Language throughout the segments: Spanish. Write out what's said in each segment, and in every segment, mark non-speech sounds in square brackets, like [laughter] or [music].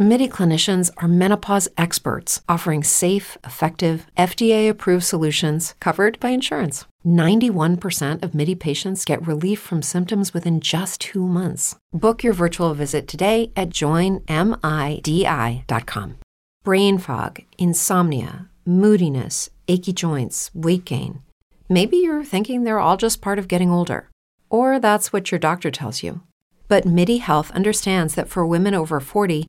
MIDI clinicians are menopause experts offering safe, effective, FDA approved solutions covered by insurance. 91% of MIDI patients get relief from symptoms within just two months. Book your virtual visit today at joinmidi.com. Brain fog, insomnia, moodiness, achy joints, weight gain. Maybe you're thinking they're all just part of getting older, or that's what your doctor tells you. But MIDI Health understands that for women over 40,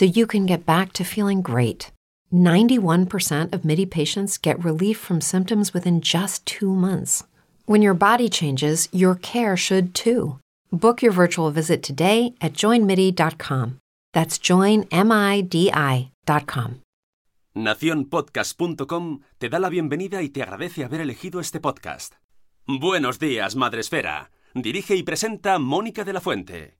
so you can get back to feeling great. 91% of MIDI patients get relief from symptoms within just two months. When your body changes, your care should too. Book your virtual visit today at joinmidi.com. That's joinmidi.com. Naciónpodcast.com te da la bienvenida y te agradece haber elegido este podcast. Buenos días, Madresfera. Dirige y presenta Mónica de la Fuente.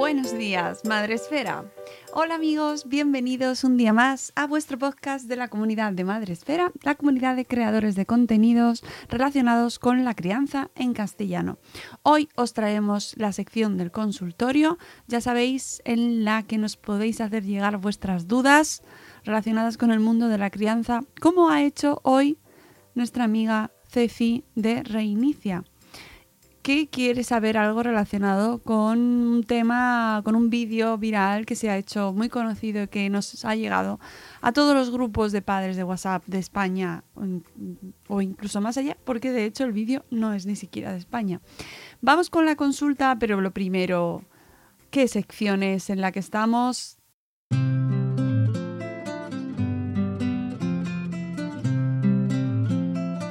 Buenos días, Madre Esfera. Hola amigos, bienvenidos un día más a vuestro podcast de la comunidad de Madre Esfera, la comunidad de creadores de contenidos relacionados con la crianza en castellano. Hoy os traemos la sección del consultorio, ya sabéis, en la que nos podéis hacer llegar vuestras dudas relacionadas con el mundo de la crianza, como ha hecho hoy nuestra amiga Ceci de Reinicia que quiere saber algo relacionado con un tema, con un vídeo viral que se ha hecho muy conocido y que nos ha llegado a todos los grupos de padres de WhatsApp de España o incluso más allá, porque de hecho el vídeo no es ni siquiera de España. Vamos con la consulta, pero lo primero, ¿qué sección es en la que estamos?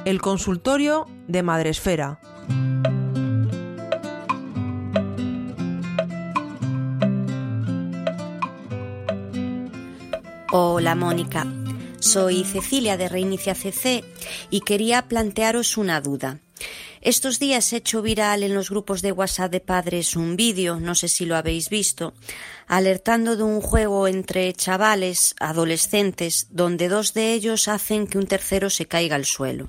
El consultorio de Madresfera. Hola Mónica, soy Cecilia de Reinicia CC y quería plantearos una duda. Estos días he hecho viral en los grupos de WhatsApp de padres un vídeo, no sé si lo habéis visto, alertando de un juego entre chavales, adolescentes, donde dos de ellos hacen que un tercero se caiga al suelo.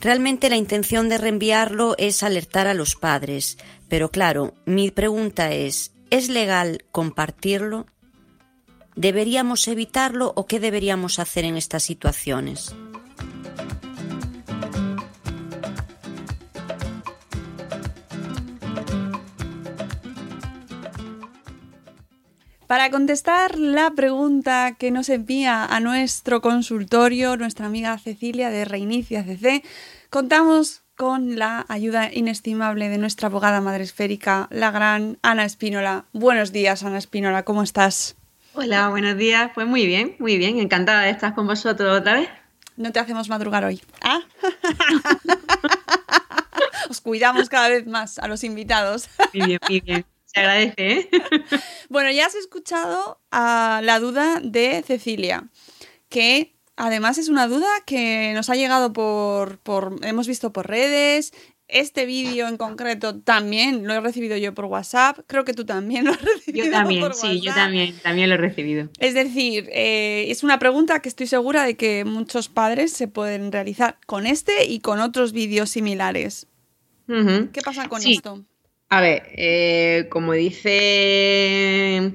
Realmente la intención de reenviarlo es alertar a los padres, pero claro, mi pregunta es, ¿es legal compartirlo? ¿Deberíamos evitarlo o qué deberíamos hacer en estas situaciones? Para contestar la pregunta que nos envía a nuestro consultorio nuestra amiga Cecilia de Reinicia CC, contamos con la ayuda inestimable de nuestra abogada madre esférica, la gran Ana Espínola. Buenos días, Ana Espínola, ¿cómo estás? Hola, buenos días. Pues muy bien, muy bien. Encantada de estar con vosotros otra vez. No te hacemos madrugar hoy. ¿Ah? [laughs] Os cuidamos cada vez más a los invitados. Muy bien, muy bien. Se agradece. ¿eh? Bueno, ya has escuchado a la duda de Cecilia, que además es una duda que nos ha llegado por, por hemos visto por redes, este vídeo en concreto también lo he recibido yo por WhatsApp. Creo que tú también [laughs] lo has recibido. Yo también, por sí, WhatsApp. yo también, también lo he recibido. Es decir, eh, es una pregunta que estoy segura de que muchos padres se pueden realizar con este y con otros vídeos similares. ¿Qué pasa con Sí. esto? A ver, eh, como dice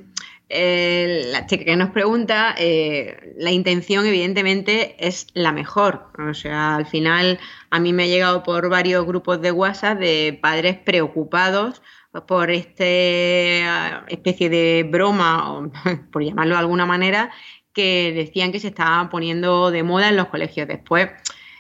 eh, la chica que nos pregunta, eh, la intención evidentemente es la mejor. O sea, al final a mí me ha llegado por varios grupos de WhatsApp de padres preocupados por este ah, especie de broma, o [laughs] por llamarlo de alguna manera, que decían que se estaba poniendo de moda en los colegios. Después,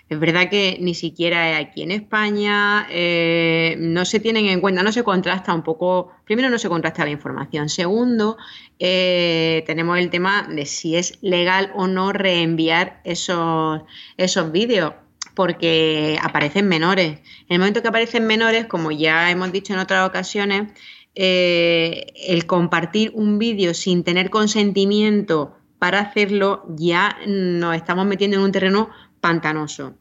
Es verdad que ni siquiera aquí en España eh, no se tienen en cuenta, no se contrasta un poco, primero no se contrasta la información, segundo eh, tenemos el tema de si es legal o no reenviar esos, esos vídeos porque aparecen menores. En el momento que aparecen menores, como ya hemos dicho en otras ocasiones, eh, el compartir un vídeo sin tener consentimiento para hacerlo ya nos estamos metiendo en un terreno pantanoso.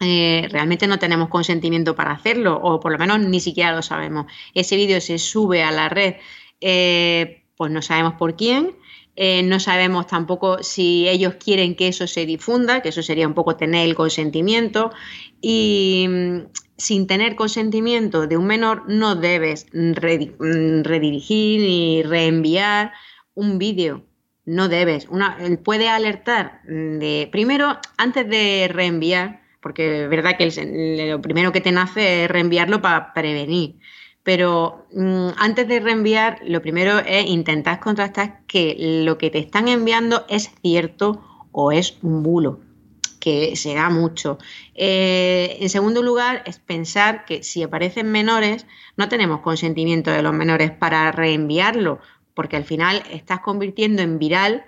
Eh, realmente no tenemos consentimiento para hacerlo, o por lo menos ni siquiera lo sabemos. Ese vídeo se sube a la red, eh, pues no sabemos por quién, eh, no sabemos tampoco si ellos quieren que eso se difunda, que eso sería un poco tener el consentimiento. Y mm, sin tener consentimiento de un menor no debes mm, redirigir ni reenviar un vídeo no debes. Una, puede alertar de, primero, antes de reenviar, porque es verdad que lo primero que te nace es reenviarlo para prevenir. Pero mm, antes de reenviar, lo primero es intentar contrastar que lo que te están enviando es cierto o es un bulo, que se da mucho. Eh, en segundo lugar, es pensar que si aparecen menores, no tenemos consentimiento de los menores para reenviarlo, porque al final estás convirtiendo en viral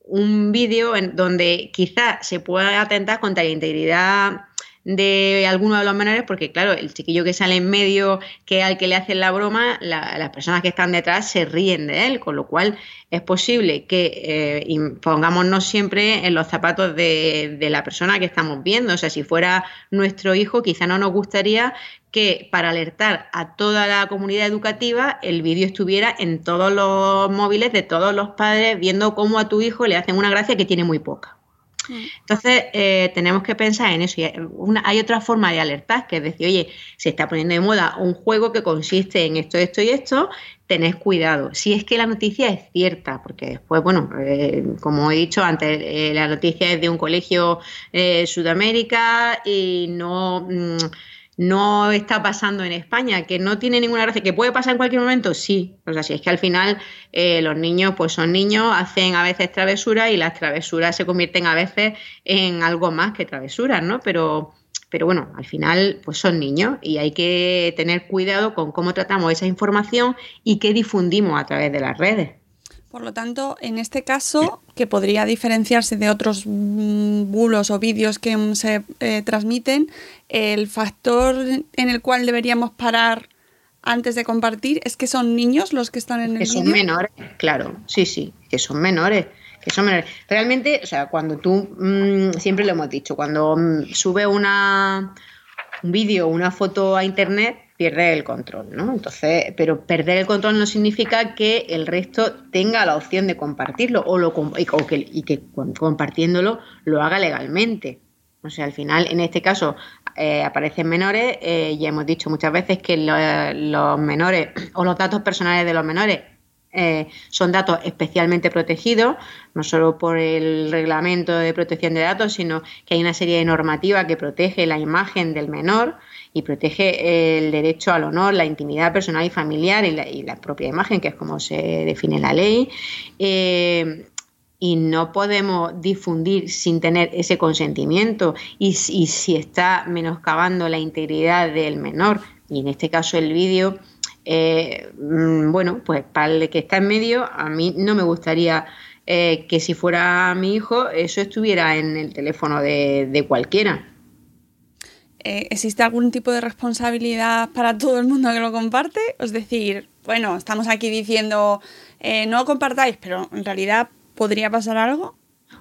un vídeo en donde quizá se pueda atentar contra la integridad de alguno de los menores, porque claro, el chiquillo que sale en medio, que al que le hacen la broma, las personas que están detrás se ríen de él, con lo cual es posible que eh, pongámonos siempre en los zapatos de, de, la persona que estamos viendo. O sea, si fuera nuestro hijo, quizá no nos gustaría que para alertar a toda la comunidad educativa el vídeo estuviera en todos los móviles de todos los padres viendo cómo a tu hijo le hacen una gracia que tiene muy poca. Entonces, eh, tenemos que pensar en eso. Y hay otra forma de alertar, que es decir, oye, se está poniendo de moda un juego que consiste en esto, esto y esto, tened cuidado. Si es que la noticia es cierta, porque después, bueno, eh, como he dicho antes, eh, la noticia es de un colegio de Sudamérica y no... Mm, no está pasando en España, que no tiene ninguna gracia, que puede pasar en cualquier momento, sí. O sea, si es que al final eh, los niños, pues son niños, hacen a veces travesuras y las travesuras se convierten a veces en algo más que travesuras, ¿no? Pero, pero bueno, al final, pues son niños y hay que tener cuidado con cómo tratamos esa información y qué difundimos a través de las redes. Por lo tanto, en este caso, que podría diferenciarse de otros mm, bulos o vídeos que se eh, transmiten, el factor en el cual deberíamos parar antes de compartir es que son niños los que están en el Que son menores, claro, sí, sí, que son menores. Que son menores. Realmente, o sea, cuando tú, mm, siempre lo hemos dicho, cuando mm, sube una, un vídeo o una foto a internet, pierde el control, ¿no? Entonces, pero perder el control no significa que el resto tenga la opción de compartirlo o, lo, que, y que compartiéndolo lo haga legalmente. O sea, al final, en este caso, eh, aparecen menores. Eh, ya hemos dicho muchas veces que los menores o los datos personales de los menores eh, son datos especialmente protegidos, no solo por el reglamento de protección de datos, sino que hay una serie de normativas que protege la imagen del menor y protege el derecho al honor, la intimidad personal y familiar y la, propia imagen, que es como se define la ley. Eh, y no podemos difundir sin tener ese consentimiento y, si está menoscabando la integridad del menor, y en este caso el vídeo, eh, mm, bueno, pues para el que está en medio, a mí no me gustaría eh, que si fuera mi hijo, eso estuviera en el teléfono de cualquiera. Eh, ¿existe algún tipo de responsabilidad para todo el mundo que lo comparte? Es decir, bueno, estamos aquí diciendo, eh, no compartáis, pero en realidad podría pasar algo.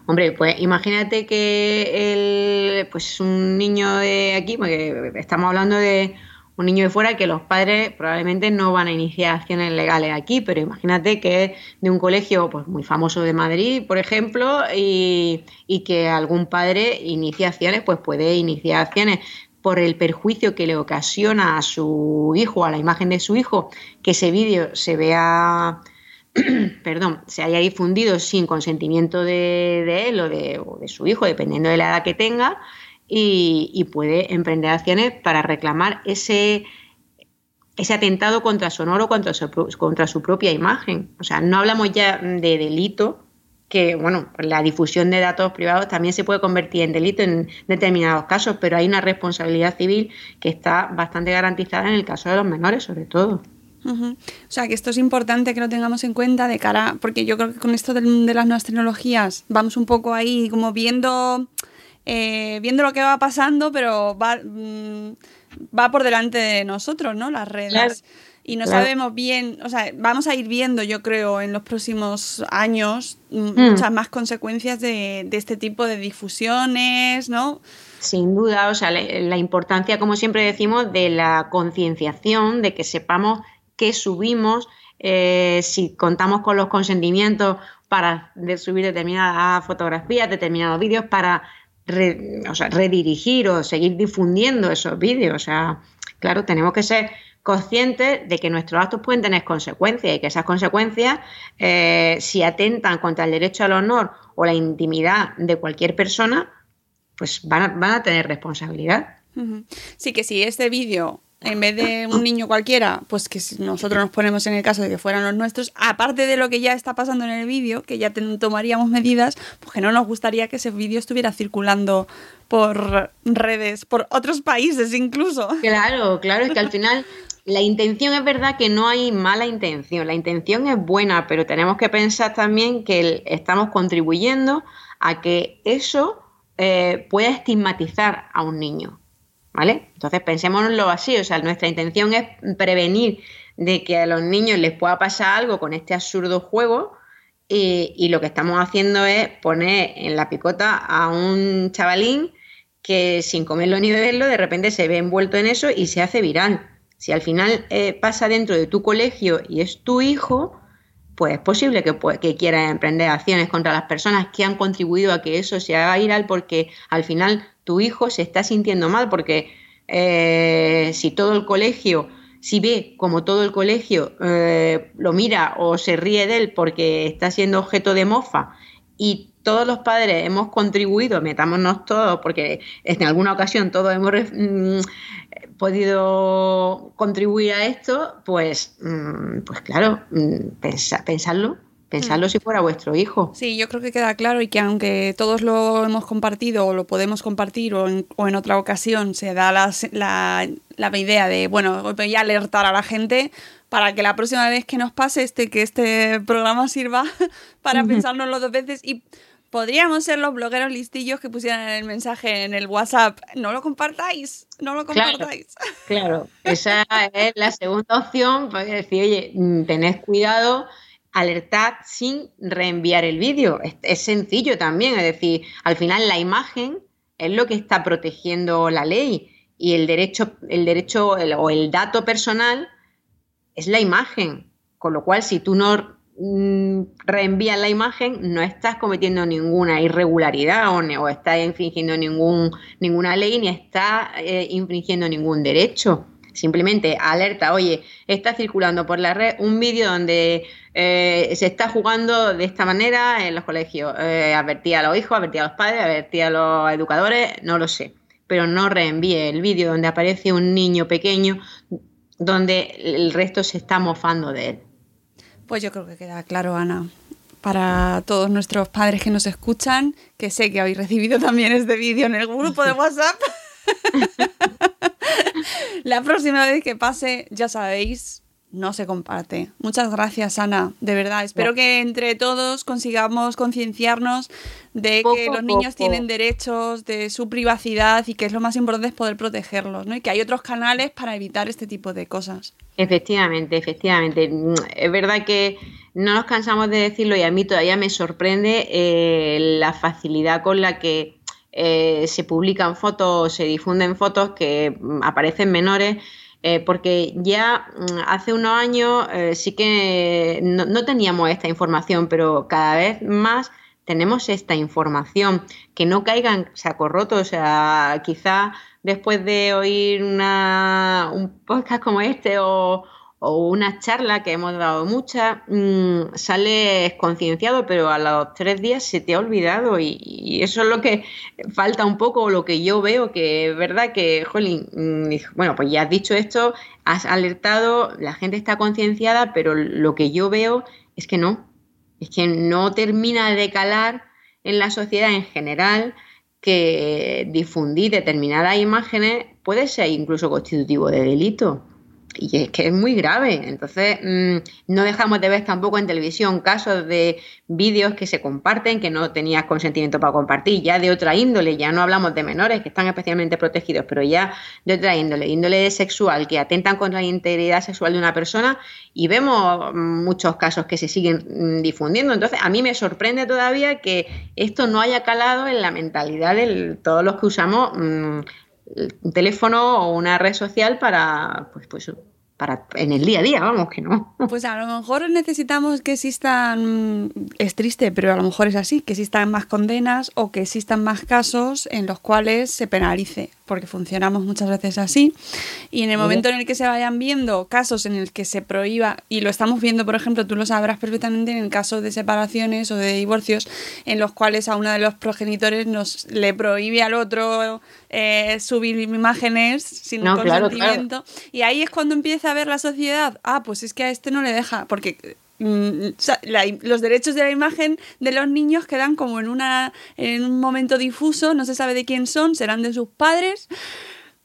Hombre, pues imagínate que el, pues un niño de aquí, porque estamos hablando de un niño de fuera que los padres probablemente no van a iniciar acciones legales aquí, pero imagínate que es de un colegio pues, muy famoso de Madrid, por ejemplo, y, y que algún padre inicia acciones, pues puede iniciar acciones por el perjuicio que le ocasiona a su hijo, a la imagen de su hijo, que ese vídeo se vea, [clears throat] perdón, se haya difundido sin consentimiento de, él o de, su hijo, dependiendo de la edad que tenga, y, puede emprender acciones para reclamar ese, ese atentado contra su honor o contra su, contra su propia imagen. O sea, no hablamos ya de delito, que, bueno, la difusión de datos privados también se puede convertir en delito en determinados casos, pero hay una responsabilidad civil que está bastante garantizada en el caso de los menores, sobre todo. O sea, que esto es importante que lo tengamos en cuenta de cara, porque yo creo que con esto de, las nuevas tecnologías vamos un poco ahí como viendo, eh, viendo lo que va pasando, pero va, mm, va por delante de nosotros, ¿no? Las redes y no sabemos bien, o sea, vamos a ir viendo, yo creo, en los próximos años mm. muchas más consecuencias de, este tipo de difusiones, ¿no? Sin duda, o sea, la, importancia, como siempre decimos, de la concienciación, de que sepamos qué subimos, eh, si contamos con los consentimientos para subir determinadas fotografías, determinados vídeos, para redirigir o seguir difundiendo esos vídeos. O sea, claro, tenemos que ser conscientes de que nuestros actos pueden tener consecuencias y que esas consecuencias, eh, si atentan contra el derecho al honor o la intimidad de cualquier persona, pues van a, van a tener responsabilidad. Sí, que si este vídeo en vez de un niño cualquiera, pues que si nosotros nos ponemos en el caso de que fueran los nuestros, aparte de lo que ya está pasando en el vídeo, que ya tomaríamos medidas, pues que no nos gustaría que ese vídeo estuviera circulando por redes, por otros países incluso. Claro, claro, es que al final [laughs] la intención es verdad que no hay mala intención, la intención es buena, pero tenemos que pensar también que estamos contribuyendo a que eso eh, pueda estigmatizar a un niño. ¿Vale? Entonces pensémoslo así, o sea, nuestra intención es prevenir de que a los niños les pueda pasar algo con este absurdo juego y, y lo que estamos haciendo es poner en la picota a un chavalín que sin comerlo ni beberlo de repente se ve envuelto en eso y se hace viral. Si al final eh, pasa dentro de tu colegio y es tu hijo, pues es posible que, que quiera emprender acciones contra las personas que han contribuido a que eso se haga viral porque al final tu hijo se está sintiendo mal porque eh, si todo el colegio, si ve como todo el colegio eh, lo mira o se ríe de él porque está siendo objeto de mofa y todos los padres hemos contribuido, metámonos todos, porque en alguna ocasión todos hemos mm, podido contribuir a esto, pues, mm, pues claro, mm, pensarlo. Pensarlo mm. si fuera vuestro hijo. Sí, yo creo que queda claro y que aunque todos lo hemos compartido o lo podemos compartir o en, otra ocasión se da la, la, idea de, bueno, voy a alertar a la gente para que la próxima vez que nos pase este, que este programa sirva [laughs] para pensárnoslo dos veces y podríamos ser los blogueros listillos que pusieran el mensaje en el WhatsApp. No lo compartáis, no lo compartáis. [laughs] Claro, esa es la segunda opción, pues decir, oye, tened cuidado, alertad sin reenviar el vídeo. Es, sencillo también, es decir, al final la imagen es lo que está protegiendo la ley y el derecho, el derecho o el dato personal es la imagen. Con lo cual, si tú no Mm, reenvías la imagen, no estás cometiendo ninguna irregularidad o, o estás infringiendo ningún, ninguna ley ni estás eh, infringiendo ningún derecho. Simplemente alerta, oye, está circulando por la red un vídeo donde eh, se está jugando de esta manera en los colegios. Eh, advertí a los hijos, advertí a los padres, advertí a los educadores, no lo sé. Pero no reenvíe el vídeo donde aparece un niño pequeño donde el resto se está mofando de él. Pues yo creo que queda claro, Ana. Para todos nuestros padres que nos escuchan, que sé que habéis recibido también este vídeo en el grupo de WhatsApp. [laughs] La próxima vez que pase, ya sabéis, no se comparte. Muchas gracias, Ana. De verdad, espero que entre todos consigamos concienciarnos de que los niños tienen derechos, de su privacidad y que es lo más importante es poder protegerlos, ¿no? Y que hay otros canales para evitar este tipo de cosas. Efectivamente, efectivamente. Es verdad que no nos cansamos de decirlo y a mí todavía me sorprende eh, la facilidad con la que eh, se publican fotos, se difunden fotos que mm, aparecen menores eh, porque ya mm, hace unos años eh, sí que no, teníamos esta información, pero cada vez más tenemos esta información, que no caigan saco roto, o sea, quizá después de oír una, un podcast como este o, una charla que hemos dado muchas, mmm, sales concienciado, pero a los tres días se te ha olvidado y, eso es lo que falta un poco, lo que yo veo, que es verdad que, jolín, mm, bueno, pues ya has dicho esto, has alertado, la gente está concienciada, pero lo que yo veo es que no, Es que no termina de calar en la sociedad en general que difundir determinadas imágenes puede ser incluso constitutivo de delito y es que es muy grave. Entonces, mm, no dejamos de ver tampoco en televisión casos de vídeos que se comparten que no tenías consentimiento para compartir, ya de otra índole, ya no hablamos de menores que están especialmente protegidos, pero ya de otra índole, índole sexual, que atentan contra la integridad sexual de una persona y vemos muchos casos que se siguen mm, difundiendo. Entonces, a mí me sorprende todavía que esto no haya calado en la mentalidad de todos los que usamos. Mm, un teléfono o una red social para, pues, pues, para en el día a día, vamos, que no. [laughs] Pues a lo mejor necesitamos que existan, es triste, pero a lo mejor es así, que existan más condenas o que existan más casos en los cuales se penalice porque funcionamos muchas veces así. Y en el momento en el que se vayan viendo casos en el que se prohíba, y lo estamos viendo, por ejemplo, tú lo sabrás perfectamente en el caso de separaciones o de divorcios, en los cuales a uno de los progenitores nos le prohíbe al otro eh, subir imágenes sin consentimiento. Y ahí es cuando empieza a ver la sociedad, ah, pues es que a este no le deja, porque Mm, los derechos de la imagen de los niños quedan como en, una, en un momento difuso, no se sabe de quién son, serán de sus padres.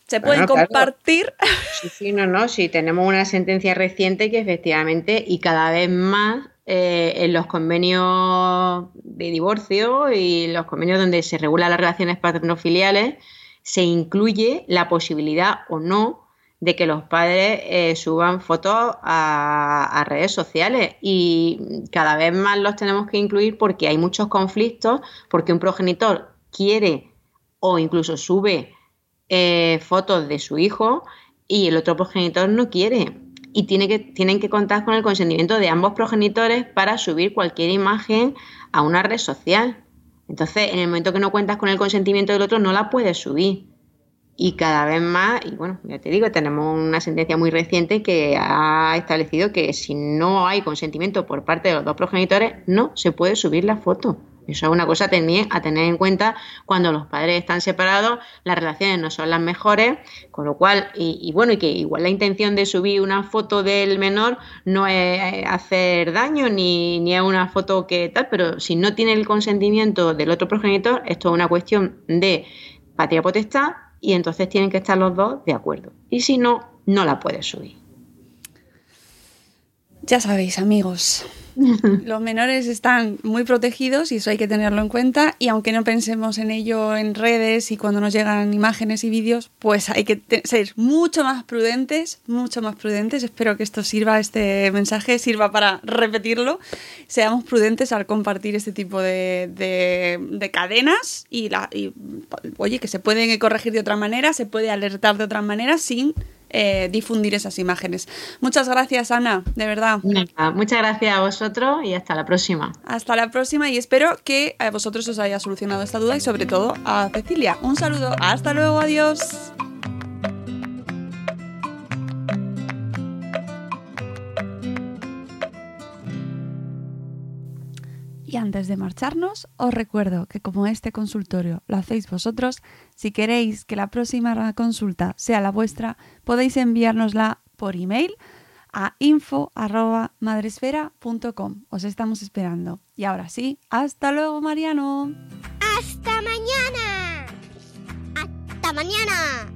¿Se pueden compartir? Sí, sí, no, no, sí, tenemos una sentencia reciente que efectivamente y cada vez más eh, en los convenios de divorcio y los convenios donde se regulan las relaciones paternofiliales se incluye la posibilidad o no de que los padres eh, suban fotos a, redes sociales y cada vez más los tenemos que incluir porque hay muchos conflictos, porque un progenitor quiere o incluso sube eh, fotos de su hijo y el otro progenitor no quiere. Y tienen que contar con el consentimiento de ambos progenitores para subir cualquier imagen a una red social. Entonces, en el momento que no cuentas con el consentimiento del otro, no la puedes subir y cada vez más, y bueno, ya te digo, tenemos una sentencia muy reciente que ha establecido que si no hay consentimiento por parte de los dos progenitores, no se puede subir la foto. Eso es una cosa también a tener en cuenta cuando los padres están separados, las relaciones no son las mejores, con lo cual, y, bueno, y que igual la intención de subir una foto del menor no es hacer daño ni, ni es una foto que tal, pero si no tiene el consentimiento del otro progenitor, esto es una cuestión de patria potestad y entonces tienen que estar los dos de acuerdo. Y si no, no la puedes subir. Ya sabéis, amigos, [laughs] los menores están muy protegidos y eso hay que tenerlo en cuenta. Y aunque no pensemos en ello en redes y cuando nos llegan imágenes y vídeos, pues hay que ser mucho más prudentes, mucho más prudentes. Espero que esto sirva, este mensaje sirva para repetirlo. Seamos prudentes al compartir este tipo de, de, cadenas y, y, oye, que se pueden corregir de otra manera, se puede alertar de otra manera sin eh, difundir esas imágenes. Muchas gracias, Ana, de verdad. muchas gracias a vosotros y hasta la próxima. Hasta la próxima y espero que a vosotros os haya solucionado esta duda y sobre todo a Cecilia. Un saludo, hasta luego, adiós. Antes de marcharnos, os recuerdo que como este consultorio lo hacéis vosotros, si queréis que la próxima consulta sea la vuestra, podéis enviárnosla por email a info.madresfera.com. Os estamos esperando. Y ahora sí, hasta luego, Mariano. Hasta mañana. Hasta mañana.